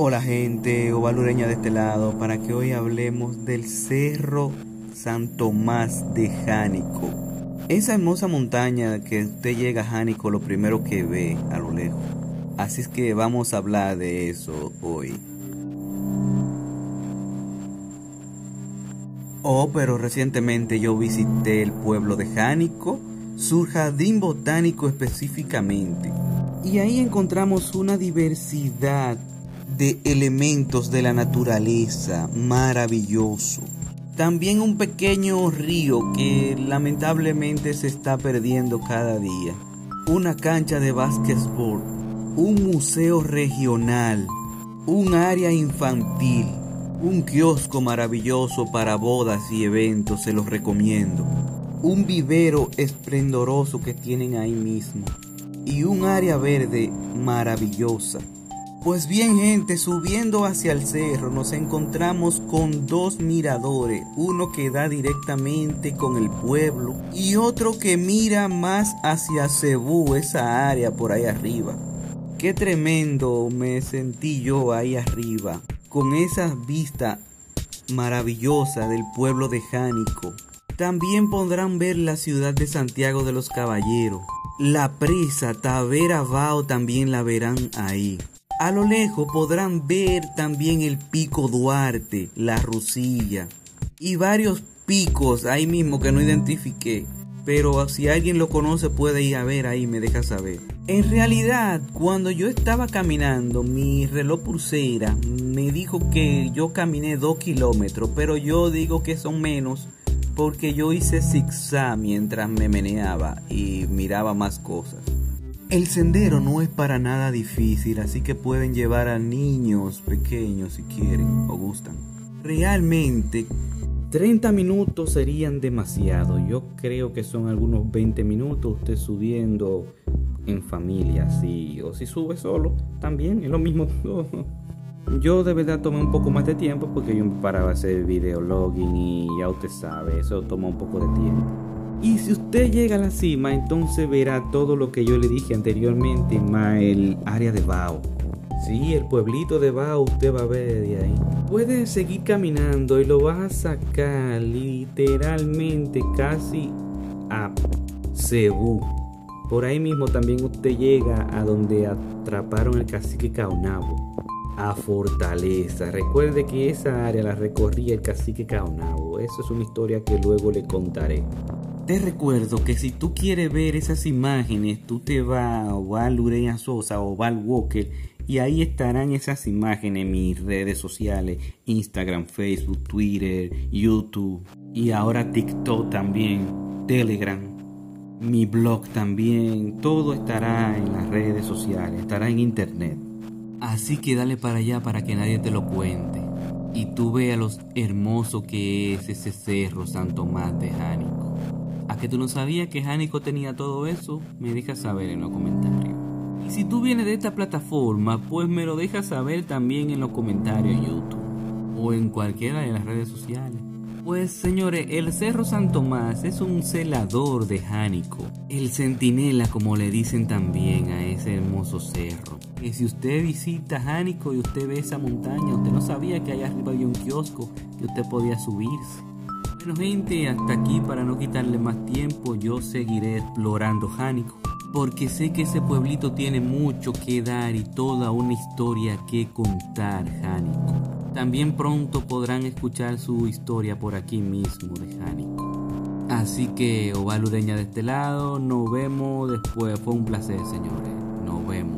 Hola gente ovalureña de este lado para que hoy hablemos del Cerro San Tomás de Jánico. Esa hermosa montaña que usted llega a Jánico lo primero que ve a lo lejos. Así es que vamos a hablar de eso hoy. Oh, pero recientemente yo visité el pueblo de Jánico, su jardín botánico específicamente. Y ahí encontramos una diversidad de elementos de la naturaleza maravilloso. También un pequeño río que lamentablemente se está perdiendo cada día. Una cancha de básquetbol, un museo regional, un área infantil, un kiosco maravilloso para bodas y eventos, se los recomiendo. Un vivero esplendoroso que tienen ahí mismo. Y un área verde maravillosa. Pues bien gente, subiendo hacia el cerro nos encontramos con dos miradores, uno que da directamente con el pueblo y otro que mira más hacia Cebú, esa área por ahí arriba. Qué tremendo me sentí yo ahí arriba, con esa vista maravillosa del pueblo de Jánico. También podrán ver la ciudad de Santiago de los Caballeros. La presa Tavera Bao también la verán ahí. A lo lejos podrán ver también el pico Duarte, la Rusilla y varios picos ahí mismo que no identifiqué. Pero si alguien lo conoce puede ir a ver ahí, me deja saber. En realidad, cuando yo estaba caminando, mi reloj pulsera me dijo que yo caminé dos kilómetros, pero yo digo que son menos porque yo hice zigzag mientras me meneaba y miraba más cosas. El sendero no es para nada difícil, así que pueden llevar a niños pequeños si quieren o gustan. Realmente 30 minutos serían demasiado. Yo creo que son algunos 20 minutos usted subiendo en familia, sí, o si sube solo, también es lo mismo. Yo de verdad tomé un poco más de tiempo porque yo me paraba a hacer videologging y ya usted sabe, eso toma un poco de tiempo. Y si usted llega a la cima, entonces verá todo lo que yo le dije anteriormente, más el área de Bao. Sí, el pueblito de Bao usted va a ver de ahí. Puede seguir caminando y lo vas a sacar literalmente casi a Cebú. Por ahí mismo también usted llega a donde atraparon el cacique Caonabo. A Fortaleza. Recuerde que esa área la recorría el cacique Caonabo. Eso es una historia que luego le contaré. Te recuerdo que si tú quieres ver esas imágenes, tú te vas o a Lureña Sosa o Val Walker y ahí estarán esas imágenes en mis redes sociales, Instagram, Facebook, Twitter, YouTube y ahora TikTok también, Telegram, mi blog también, todo estará en las redes sociales, estará en internet. Así que dale para allá para que nadie te lo cuente y tú veas lo hermoso que es ese cerro San Tomás de Jánico. ¿A que tú no sabías que Jánico tenía todo eso? Me dejas saber en los comentarios. Y si tú vienes de esta plataforma, pues me lo dejas saber también en los comentarios en YouTube o en cualquiera de las redes sociales. Pues señores, el Cerro San Tomás es un celador de Jánico, el centinela como le dicen también a ese hermoso cerro. Y si usted visita Jánico y usted ve esa montaña, usted no sabía que allá arriba había un kiosco que usted podía subirse. Bueno gente, hasta aquí para no quitarle más tiempo, yo seguiré explorando Jánico. Porque sé que ese pueblito tiene mucho que dar y toda una historia que contar, Jánico. También pronto podrán escuchar su historia por aquí mismo de Jánico. Así que, Ovalureña de este lado, nos vemos después. Fue un placer, señores. Nos vemos.